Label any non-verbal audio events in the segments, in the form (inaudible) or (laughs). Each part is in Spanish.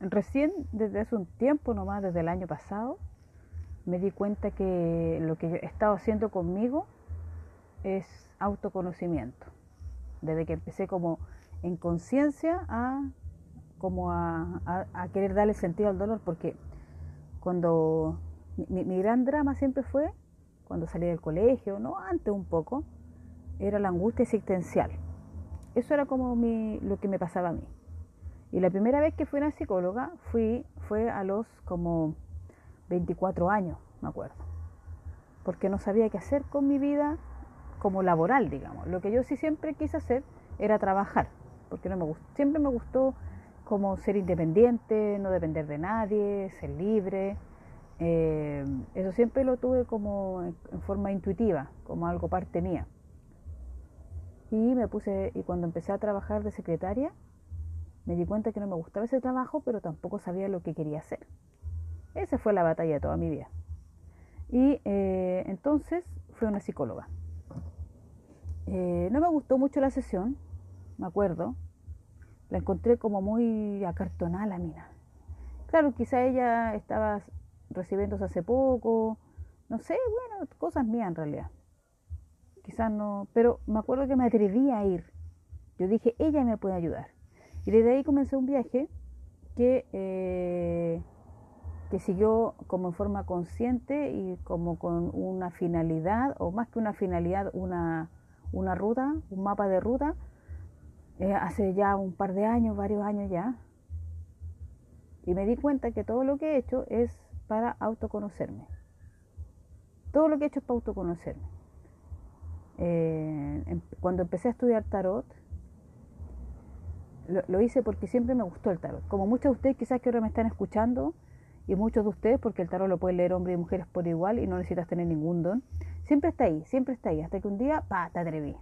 recién desde hace un tiempo nomás, desde el año pasado, me di cuenta que lo que yo he estado haciendo conmigo es autoconocimiento. Desde que empecé como en conciencia a como a, querer darle sentido al dolor, porque cuando mi, mi, gran drama siempre fue cuando salí del colegio, no antes un poco, era la angustia existencial. Eso era como mi, lo que me pasaba a mí. Y la primera vez que fui una psicóloga fui, fue a los como 24 años, me acuerdo. Porque no sabía qué hacer con mi vida como laboral, digamos. Lo que yo sí siempre quise hacer era trabajar, porque no me gustó, siempre me gustó como ser independiente, no depender de nadie, ser libre. Eh, eso siempre lo tuve como en, forma intuitiva, como algo parte mía. Y me puse, y cuando empecé a trabajar de secretaria, me di cuenta que no me gustaba ese trabajo, pero tampoco sabía lo que quería hacer. Esa fue la batalla de toda mi vida. Y eh, entonces fui una psicóloga. Eh, no me gustó mucho la sesión, me acuerdo. La encontré como muy acartonada la mina. Claro, quizá ella estaba recibiéndose hace poco, no sé, bueno, cosas mías en realidad. Quizás no, pero me acuerdo que me atreví a ir. Yo dije, ella me puede ayudar. Y desde ahí comencé un viaje que eh, que siguió como en forma consciente y como con una finalidad, o más que una finalidad, una, una ruta, un mapa de ruta, eh, hace ya un par de años, varios años ya. Y me di cuenta que todo lo que he hecho es para autoconocerme. Todo lo que he hecho es para autoconocerme. Eh, em, cuando empecé a estudiar tarot, lo, hice porque siempre me gustó el tarot. Como muchos de ustedes quizás que ahora me están escuchando, y muchos de ustedes, porque el tarot lo pueden leer hombres y mujeres por igual y no necesitas tener ningún don, siempre está ahí, siempre está ahí, hasta que un día, pa, te atreví.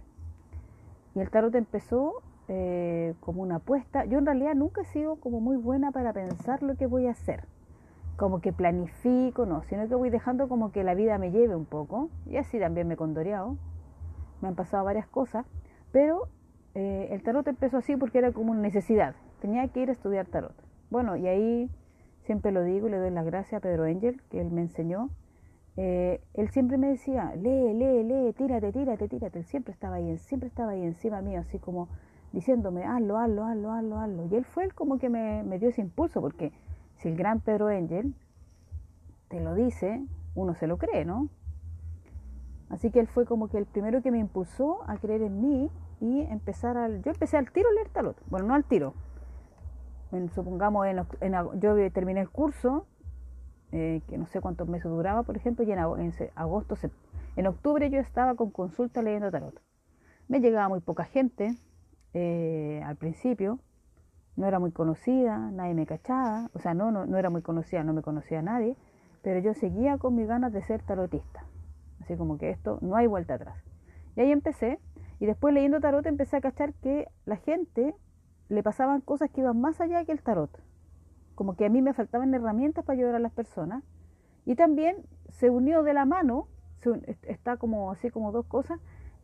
Y el tarot empezó eh, como una apuesta. Yo en realidad nunca he sido como muy buena para pensar lo que voy a hacer, como que planifico, no, sino que voy dejando como que la vida me lleve un poco, y así también me he condoreado, me han pasado varias cosas, pero eh, el tarot empezó así porque era como una necesidad, tenía que ir a estudiar tarot. Bueno, y ahí siempre lo digo y le doy las gracias a Pedro Angel, que él me enseñó. Eh, él siempre me decía, lee, lee, lee, tírate, tírate, tírate. Él siempre estaba ahí, siempre estaba ahí encima mío, así como diciéndome, hazlo, hazlo, hazlo, hazlo, hazlo. Y él fue el como que me, me dio ese impulso, porque si el gran Pedro Angel te lo dice, uno se lo cree, ¿no? Así que él fue como que el primero que me impulsó a creer en mí y empezar al... Yo empecé al tiro a leer tarot. Bueno, no al tiro, supongamos, en, yo terminé el curso, eh, que no sé cuántos meses duraba, por ejemplo, y en, agosto, en octubre yo estaba con consulta leyendo tarot. Me llegaba muy poca gente eh, al principio, no era muy conocida, nadie me cachaba, o sea, no, no, no era muy conocida, no me conocía a nadie, pero yo seguía con mis ganas de ser tarotista. Así como que esto no hay vuelta atrás. Y ahí empecé, y después leyendo tarot empecé a cachar que la gente le pasaban cosas que iban más allá que el tarot. Como que a mí me faltaban herramientas para ayudar a las personas. Y también se unió de la mano, está como así como dos cosas,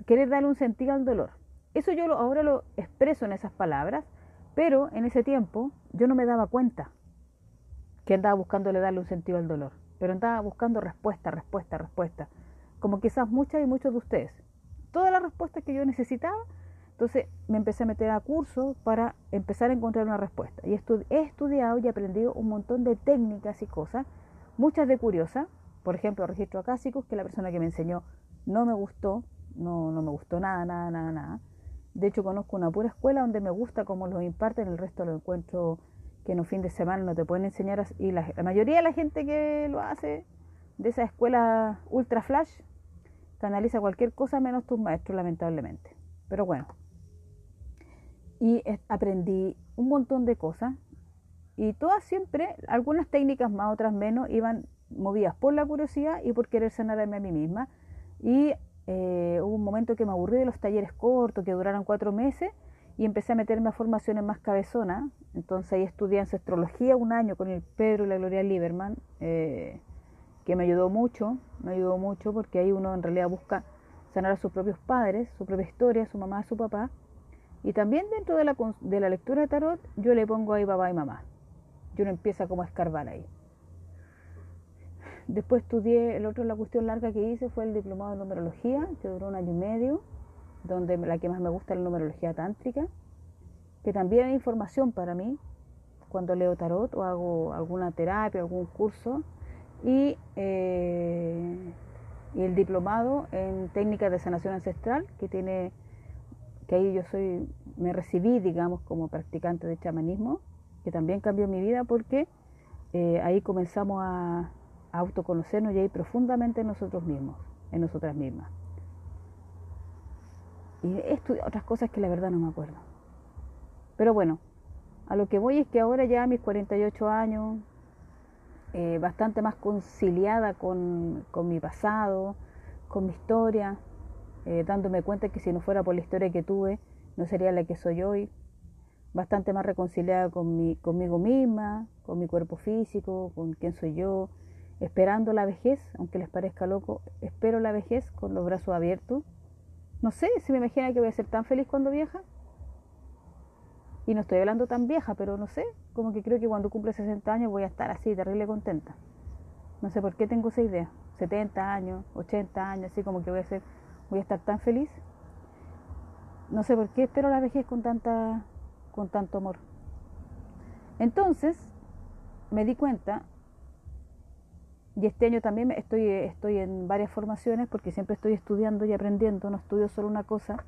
querer darle un sentido al dolor. Eso yo lo, ahora lo expreso en esas palabras, pero en ese tiempo yo no me daba cuenta que andaba buscándole darle un sentido al dolor, pero andaba buscando respuesta, respuesta, respuesta, como quizás muchas y muchos de ustedes. Todas las respuestas que yo necesitaba entonces me empecé a meter a cursos para empezar a encontrar una respuesta. Y he estudiado y aprendido un montón de técnicas y cosas, muchas de curiosas, por ejemplo, registro acásicos, que la persona que me enseñó no me gustó, no, no me gustó nada, nada, nada, nada. De hecho, conozco una pura escuela donde me gusta cómo lo imparten, el resto lo encuentro que en un fin de semana no te pueden enseñar. Y la mayoría de la gente que lo hace de esa escuela ultra flash, canaliza cualquier cosa menos tus maestros, lamentablemente. Pero bueno, y aprendí un montón de cosas y todas siempre, algunas técnicas más, otras menos, iban movidas por la curiosidad y por querer sanarme a mí misma. Y eh, hubo un momento que me aburrí de los talleres cortos que duraron cuatro meses y empecé a meterme a formaciones más cabezonas. Entonces ahí estudié ancestrología un año con el Pedro y la Gloria Lieberman, eh, que me ayudó mucho, me ayudó mucho porque ahí uno en realidad busca sanar a sus propios padres, su propia historia, su mamá, su papá y también dentro de la, de la lectura de tarot yo le pongo ahí papá y mamá. y uno empieza como a escarbar ahí. Después estudié, el otro, la cuestión larga que hice fue el diplomado de numerología, que duró un año y medio, donde la que más me gusta es la numerología tántrica, que también hay información para mí cuando leo tarot o hago alguna terapia, algún curso, y, eh, y el diplomado en técnicas de sanación ancestral, que tiene, que ahí yo soy, me recibí, digamos, como practicante de chamanismo, que también cambió mi vida porque eh, ahí comenzamos a autoconocernos y ahí profundamente en nosotros mismos, en nosotras mismas. Y he estudiado otras cosas que la verdad no me acuerdo. Pero bueno, a lo que voy es que ahora ya mis 48 años, eh, bastante más conciliada con, con, mi pasado, con mi historia, eh, dándome cuenta que si no fuera por la historia que tuve, no sería la que soy hoy, bastante más reconciliada con mi, conmigo misma, con mi cuerpo físico, con quién soy yo, esperando la vejez, aunque les parezca loco, espero la vejez con los brazos abiertos. No sé si me imagina que voy a ser tan feliz cuando vieja. Y no estoy hablando tan vieja, pero no sé, como que creo que cuando cumple 60 años voy a estar así, terrible contenta. No sé por qué tengo esa idea. 70 años, 80 años, así como que voy a ser, voy a estar tan feliz. No sé por qué espero la vejez con tanta con tanto amor. Entonces, me di cuenta y este año también estoy, estoy en varias formaciones porque siempre estoy estudiando y aprendiendo, no estudio solo una cosa.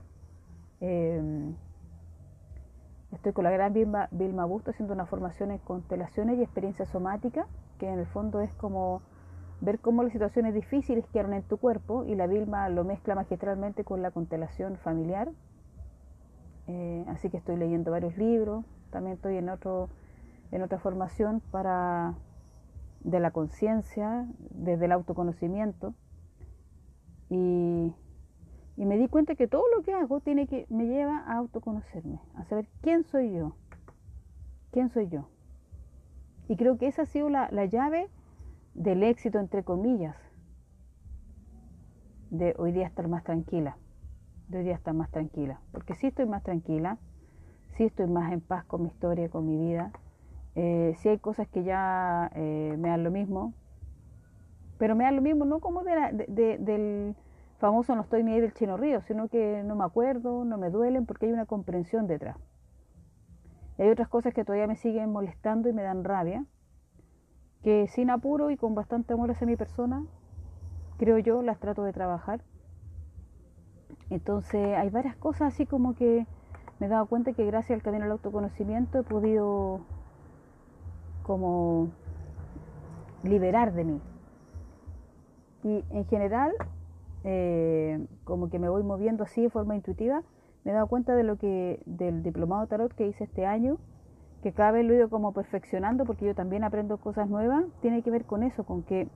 Eh, estoy con la gran Vilma, Vilma Busto haciendo una formación en constelaciones y experiencia somática, que en el fondo es como ver cómo las situaciones difíciles quedaron en tu cuerpo y la Vilma lo mezcla magistralmente con la constelación familiar. Eh, así que estoy leyendo varios libros, también estoy en, otro, en otra formación para de la conciencia, desde el autoconocimiento. Y, y, me di cuenta que todo lo que hago tiene que, me lleva a autoconocerme, a saber quién soy yo, quién soy yo. Y creo que esa ha sido la, la llave del éxito, entre comillas, de hoy día estar más tranquila, de hoy día estar más tranquila, porque sí estoy más tranquila, sí estoy más en paz con mi historia, con mi vida, eh, si hay cosas que ya eh, me dan lo mismo, pero me dan lo mismo no como del famoso no estoy ni ahí del chino río, sino que no me acuerdo, no me duelen porque hay una comprensión detrás. Hay otras cosas que todavía me siguen molestando y me dan rabia, que sin apuro y con bastante amor hacia mi persona, creo yo, las trato de trabajar. Entonces hay varias cosas así como que me he dado cuenta que gracias al camino al autoconocimiento he podido como liberar de mí. Y en general, eh, como que me voy moviendo así de forma intuitiva, me he dado cuenta de lo que, del diplomado tarot que hice este año, que cada vez lo he ido como perfeccionando porque yo también aprendo cosas nuevas, tiene que ver con eso, con que,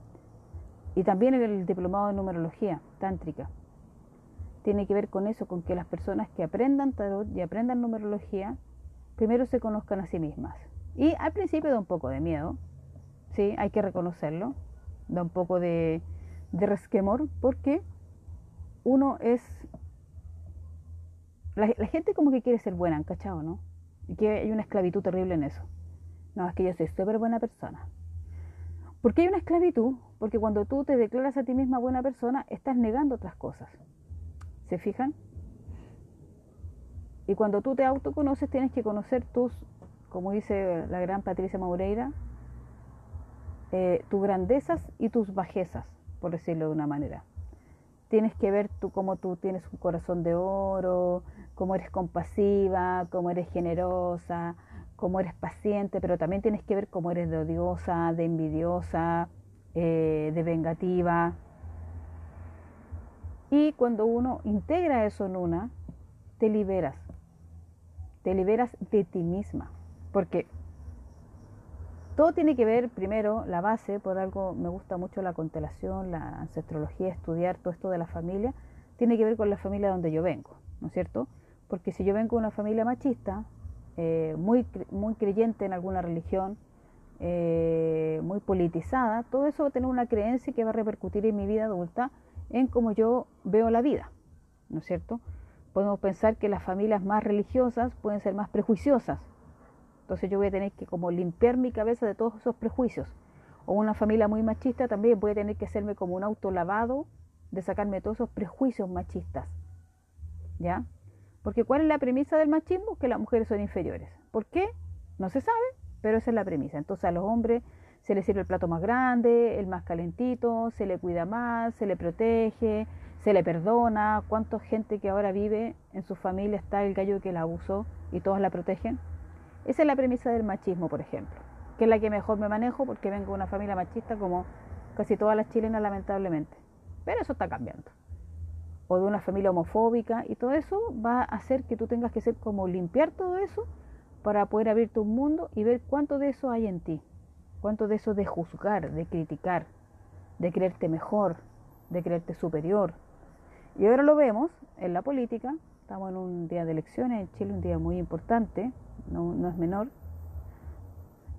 y también el diplomado de numerología tántrica, tiene que ver con eso, con que las personas que aprendan tarot y aprendan numerología, primero se conozcan a sí mismas. Y al principio da un poco de miedo, sí, hay que reconocerlo, da un poco de, de resquemor, porque uno es... La, gente como que quiere ser buena, ¿cachado, no? Y que hay una esclavitud terrible en eso. No, es que yo soy súper buena persona. ¿Por qué hay una esclavitud? Porque cuando tú te declaras a ti misma buena persona, estás negando otras cosas. ¿Se fijan? Y cuando tú te autoconoces, tienes que conocer tus como dice la gran Patricia Maureira, eh, tus grandezas y tus bajezas, por decirlo de una manera. Tienes que ver tú cómo tú tienes un corazón de oro, cómo eres compasiva, cómo eres generosa, cómo eres paciente, pero también tienes que ver cómo eres de odiosa, de envidiosa, eh, de vengativa. Y cuando uno integra eso en una, te liberas, te liberas de ti misma. Porque todo tiene que ver, primero, la base, por algo me gusta mucho la constelación, la ancestrología, estudiar todo esto de la familia, tiene que ver con la familia donde yo vengo, ¿no es cierto? Porque si yo vengo de una familia machista, eh, muy, muy creyente en alguna religión, eh, muy politizada, todo eso va a tener una creencia que va a repercutir en mi vida adulta en cómo yo veo la vida, ¿no es cierto? Podemos pensar que las familias más religiosas pueden ser más prejuiciosas, Entonces yo voy a tener que como limpiar mi cabeza de todos esos prejuicios. O una familia muy machista también voy a tener que hacerme como un autolavado de sacarme todos esos prejuicios machistas. ¿Ya? Porque ¿cuál es la premisa del machismo? Que las mujeres son inferiores. ¿Por qué? No se sabe, pero esa es la premisa. Entonces a los hombres se les sirve el plato más grande, el más calentito, se le cuida más, se le protege, se le perdona. ¿Cuánta gente que ahora vive en su familia está el gallo que la abusó y todos la protegen? Esa es la premisa del machismo, por ejemplo, que es la que mejor me manejo porque vengo de una familia machista como casi todas las chilenas lamentablemente. Pero eso está cambiando. O de una familia homofóbica y todo eso va a hacer que tú tengas que ser como limpiar todo eso para poder abrirte un mundo y ver cuánto de eso hay en ti. Cuánto de eso de juzgar, de criticar, de creerte mejor, de creerte superior. Y ahora lo vemos en la política, estamos en un día de elecciones en Chile, un día muy importante, no, es menor,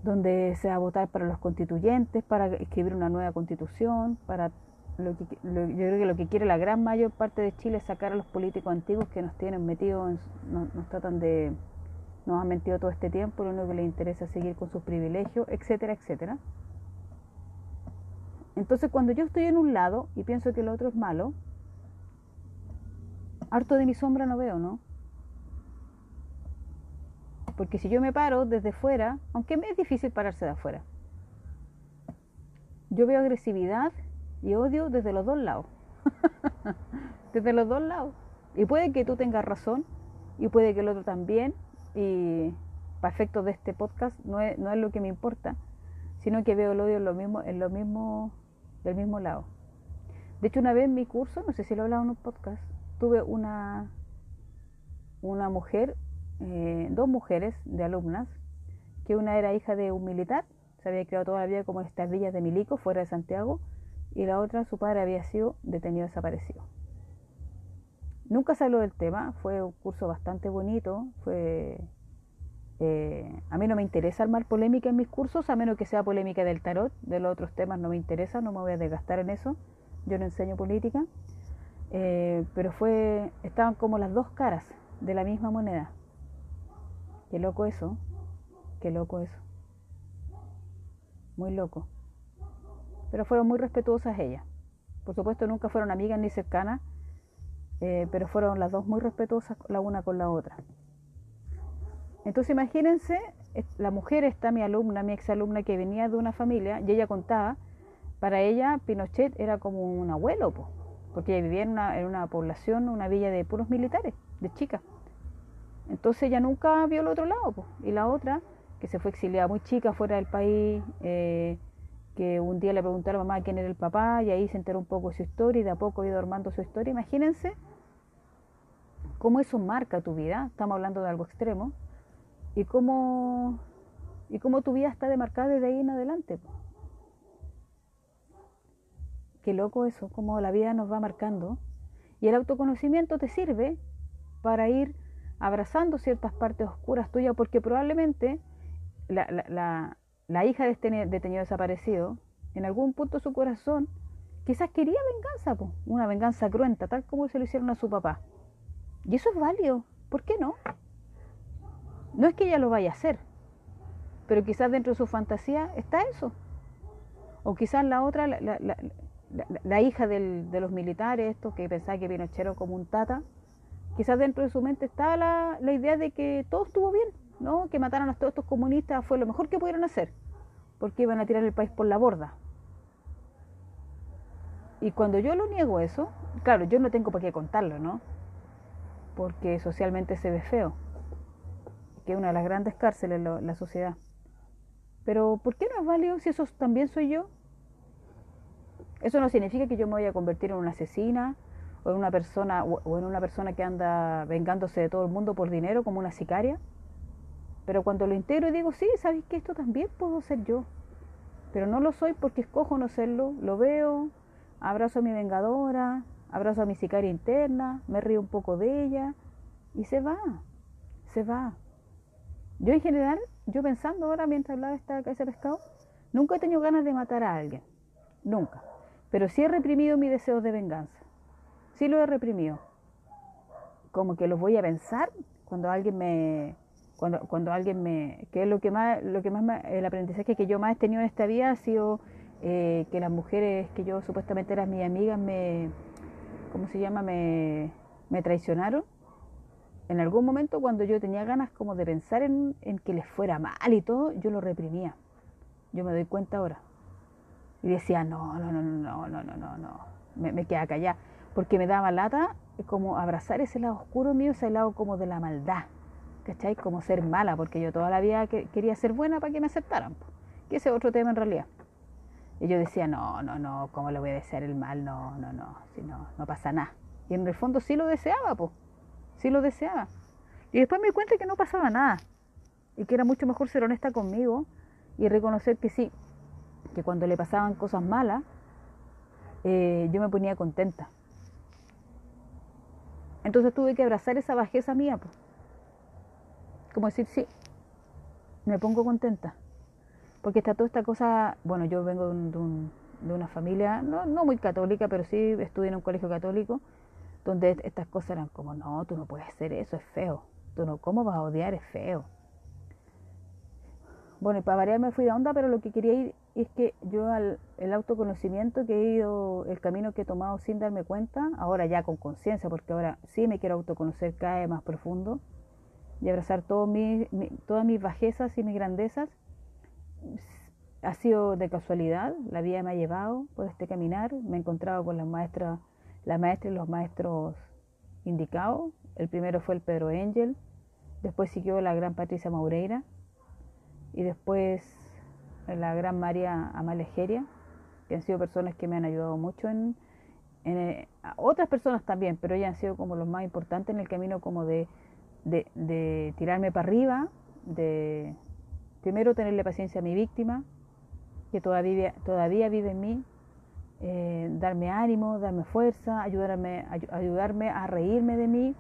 donde se va a votar para los constituyentes, para escribir una nueva constitución, para lo que, yo creo que lo que quiere la gran mayor parte de Chile es sacar a los políticos antiguos que nos tienen metidos, nos tratan de nos han mentido todo este tiempo, lo único que les interesa es seguir con sus privilegios, etcétera, etcétera. Entonces cuando yo estoy en un lado y pienso que el otro es malo, harto de mi sombra no veo, ¿no? Porque si yo me paro desde fuera, aunque me es difícil pararse de afuera, yo veo agresividad y odio desde los dos lados. (laughs) desde los dos lados. Y puede que tú tengas razón y puede que el otro también, y para efectos de este podcast no es, no es lo que me importa, sino que veo el odio en lo mismo, en lo mismo, del mismo lado. De hecho, una vez en mi curso, no sé si lo he hablado en un podcast, tuve una, una mujer, eh, dos mujeres de alumnas, que una era hija de un militar, se había criado toda la vida como en estas villas de Milico, fuera de Santiago, y la otra, su padre había sido detenido desaparecido. Nunca se habló del tema, fue un curso bastante bonito, fue... Eh, a mí no me interesa armar polémica en mis cursos, a menos que sea polémica del tarot, de los otros temas no me interesa, no me voy a desgastar en eso, yo no enseño política, eh, pero fue, estaban como las dos caras de la misma moneda. Qué loco eso, qué loco eso, muy loco. Pero fueron muy respetuosas ellas. Por supuesto nunca fueron amigas ni cercanas, eh, pero fueron las dos muy respetuosas la una con la otra. Entonces imagínense, la mujer está mi alumna, mi exalumna que venía de una familia y ella contaba, para ella Pinochet era como un abuelo, porque ella vivía en una, población, una villa de puros militares, de chicas. Entonces ella nunca vio el otro lado, y la otra, que se fue exiliada muy chica fuera del país, eh, que un día le preguntaron a mamá quién era el papá y ahí se enteró un poco de su historia y de a poco ha ido armando su historia. Imagínense cómo eso marca tu vida, estamos hablando de algo extremo, y cómo, y cómo tu vida está demarcada desde ahí en adelante. Qué loco eso, cómo la vida nos va marcando. Y el autoconocimiento te sirve para ir abrazando ciertas partes oscuras tuyas, porque probablemente la, la, la, hija de este detenido desaparecido, en algún punto de su corazón, quizás quería venganza, una venganza cruenta, tal como se lo hicieron a su papá. Y eso es válido. ¿Por qué no? No es que ella lo vaya a hacer, pero quizás dentro de su fantasía está eso. O quizás la otra, la, hija de los militares, esto que pensaba que Pinochet era como un tata, quizás dentro de su mente estaba la, la idea de que todo estuvo bien, ¿no? Que mataron a todos estos comunistas fue lo mejor que pudieron hacer, porque iban a tirar el país por la borda. Y cuando yo lo niego eso, claro, yo no tengo por qué contarlo, ¿no? porque socialmente se ve feo, que es una de las grandes cárceles en la sociedad. Pero ¿por qué no es válido si eso también soy yo? Eso no significa que yo me voy a convertir en una asesina o en una persona o en una persona que anda vengándose de todo el mundo por dinero como una sicaria. Pero cuando lo integro y digo, sí, ¿sabes que esto también puedo ser yo? Pero no lo soy porque escojo no serlo, lo veo, abrazo a mi vengadora, abrazo a mi sicaria interna, me río un poco de ella y se va, se va. Yo en general, yo pensando ahora mientras hablaba de ese pescado, nunca he tenido ganas de matar a alguien, nunca. Pero sí he reprimido mi deseo de venganza, sí lo he reprimido. Como que los voy a pensar cuando alguien me, cuando alguien me, que es lo que más, lo que más el aprendizaje que yo más he tenido en esta vida ha sido eh, que las mujeres que yo supuestamente eran mis amigas me, ¿cómo se llama? Me, me traicionaron. En algún momento cuando yo tenía ganas como de pensar en, en que les fuera mal y todo, yo lo reprimía. Yo me doy cuenta ahora. Y decía, no, no, no, no, no, no, no, no. Me, me quedaba callada. Porque me daba lata como abrazar ese lado oscuro mío, ese lado como de la maldad. ¿Cachai? Como ser mala, porque yo toda la vida quería ser buena para que me aceptaran. Que ese es otro tema en realidad. Y yo decía, no, no, no, ¿cómo le voy a desear el mal? No, no, no, si no, no pasa nada. Y en el fondo sí lo deseaba, pues. Sí lo deseaba. Y después me di cuenta que no pasaba nada. Y que era mucho mejor ser honesta conmigo y reconocer que sí, que cuando le pasaban cosas malas, eh, yo me ponía contenta. Entonces tuve que abrazar esa bajeza mía, pues. Como decir, sí, me pongo contenta. Porque está toda esta cosa, bueno, yo vengo de, una familia, no, muy católica, pero sí estudié en un colegio católico, donde estas cosas eran como, no, tú no puedes hacer eso, es feo. Tú no, ¿cómo vas a odiar? Es feo. Bueno, y para variar me fui de onda, pero lo que quería ir es que yo al el autoconocimiento que he ido, el camino que he tomado sin darme cuenta, ahora ya con conciencia, porque ahora sí me quiero autoconocer cada vez más profundo y abrazar todo mi, todas mis bajezas y mis grandezas, ha sido de casualidad, la vida me ha llevado por este caminar, me he encontrado con las maestras, las maestras y los maestros indicados, el primero fue el Pedro Angel, después siguió la gran Patricia Maureira, y después la gran María Amalejeria, que han sido personas que me han ayudado mucho en, eh, otras personas también, pero ellas han sido como los más importantes en el camino como de, de, tirarme para arriba, de primero tenerle paciencia a mi víctima, que todavía, todavía vive en mí, eh, darme ánimo, darme fuerza, ayudarme, ayudarme a reírme de mí.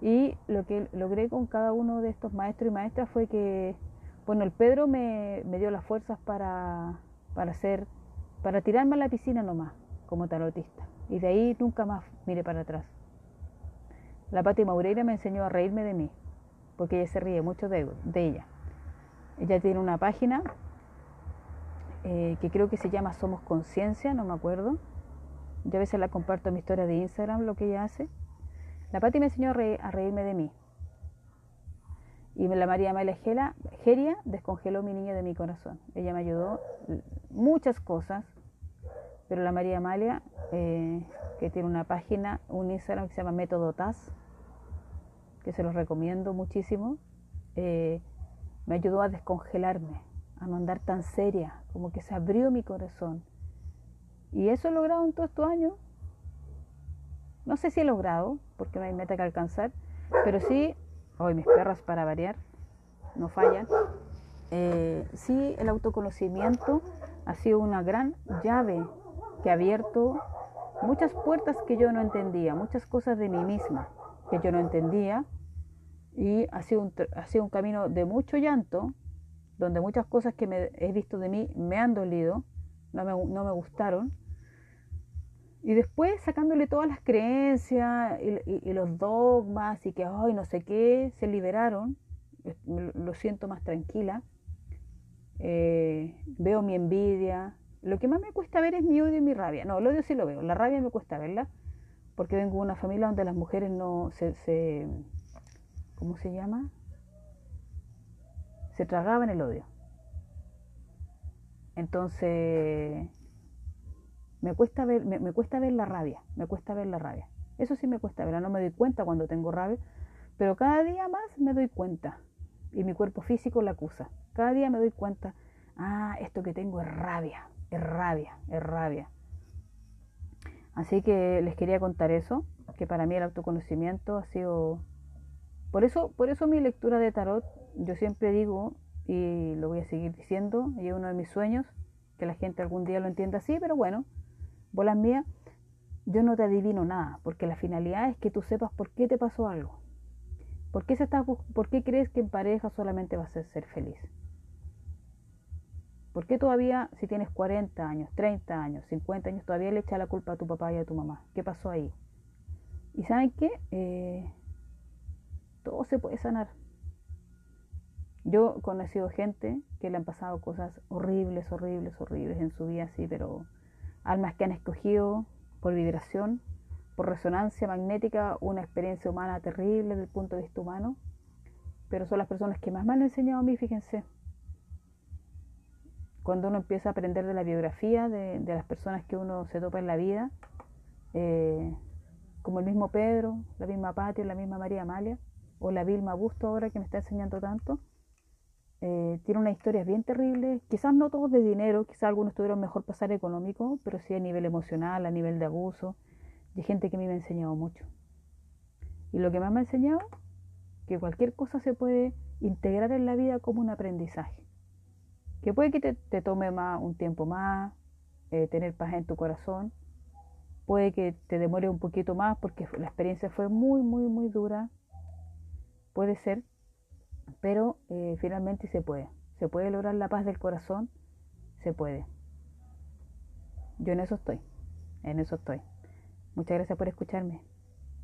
Y lo que logré con cada uno de estos maestros y maestras fue que bueno, el Pedro me, dio las fuerzas para, para hacer, para tirarme a la piscina nomás, como tarotista. Y de ahí nunca más miré para atrás. La Pati Maureira me enseñó a reírme de mí, porque ella se ríe mucho de, ella. Ella tiene una página eh, que creo que se llama Somos Conciencia, no me acuerdo. Yo a veces la comparto en mi historia de Instagram, lo que ella hace. La Pati me enseñó a reírme de mí. Y la María Amalia Geria descongeló mi niño de mi corazón. Ella me ayudó muchas cosas, pero la María Amalia, eh, que tiene una página, un Instagram que se llama Método TAS, que se los recomiendo muchísimo, eh, me ayudó a descongelarme, a no andar tan seria, como que se abrió mi corazón. Y eso he logrado en todos estos años. No sé si he logrado, porque no hay meta que alcanzar, pero sí hoy mis perras para variar, no fallan. Eh, sí, el autoconocimiento ha sido una gran llave que ha abierto muchas puertas que yo no entendía, muchas cosas de mí misma que yo no entendía y ha sido un, ha sido un camino de mucho llanto, donde muchas cosas que me he visto de mí me han dolido, no me, no me gustaron, y después sacándole todas las creencias y, los dogmas y que, ay, no sé qué, se liberaron, lo siento más tranquila, eh, veo mi envidia, lo que más me cuesta ver es mi odio y mi rabia. No, el odio sí lo veo, la rabia me cuesta verla, porque vengo de una familia donde las mujeres no se, se ¿cómo se llama? Se tragaban el odio. Entonces, me cuesta ver, me, cuesta ver la rabia, me cuesta ver la rabia. Eso sí me cuesta ver, no me doy cuenta cuando tengo rabia, pero cada día más me doy cuenta y mi cuerpo físico la acusa. Cada día me doy cuenta, ah, esto que tengo es rabia, es rabia, es rabia. Así que les quería contar eso, que para mí el autoconocimiento ha sido por eso, por eso mi lectura de tarot, yo siempre digo y lo voy a seguir diciendo, y es uno de mis sueños, que la gente algún día lo entienda así, pero bueno, bolas mías, yo no te adivino nada, porque la finalidad es que tú sepas por qué te pasó algo. ¿Por qué, se está, ¿Por qué crees que en pareja solamente vas a ser feliz? ¿Por qué todavía, si tienes 40 años, 30 años, 50 años, todavía le echas la culpa a tu papá y a tu mamá? ¿Qué pasó ahí? Y saben qué? Eh, todo se puede sanar. Yo he conocido gente que le han pasado cosas horribles, horribles, horribles en su vida, sí, pero almas que han escogido por vibración, por resonancia magnética, una experiencia humana terrible desde el punto de vista humano, pero son las personas que más me han enseñado a mí, fíjense. Cuando uno empieza a aprender de la biografía de, las personas que uno se topa en la vida, eh, como el mismo Pedro, la misma Patio, la misma María Amalia, o la Vilma Busto ahora que me está enseñando tanto, eh, tiene unas historias bien terribles, quizás no todos de dinero, quizás algunos tuvieron mejor pasar económico, pero sí a nivel emocional, a nivel de abuso, de gente que me ha enseñado mucho. Y lo que más me ha enseñado, que cualquier cosa se puede integrar en la vida como un aprendizaje. Que puede que te, tome más, un tiempo más, eh, tener paz en tu corazón, puede que te demore un poquito más porque la experiencia fue muy, muy, muy dura. Puede ser, pero eh, finalmente se puede. Se puede lograr la paz del corazón, se puede. Yo en eso estoy, en eso estoy. Muchas gracias por escucharme.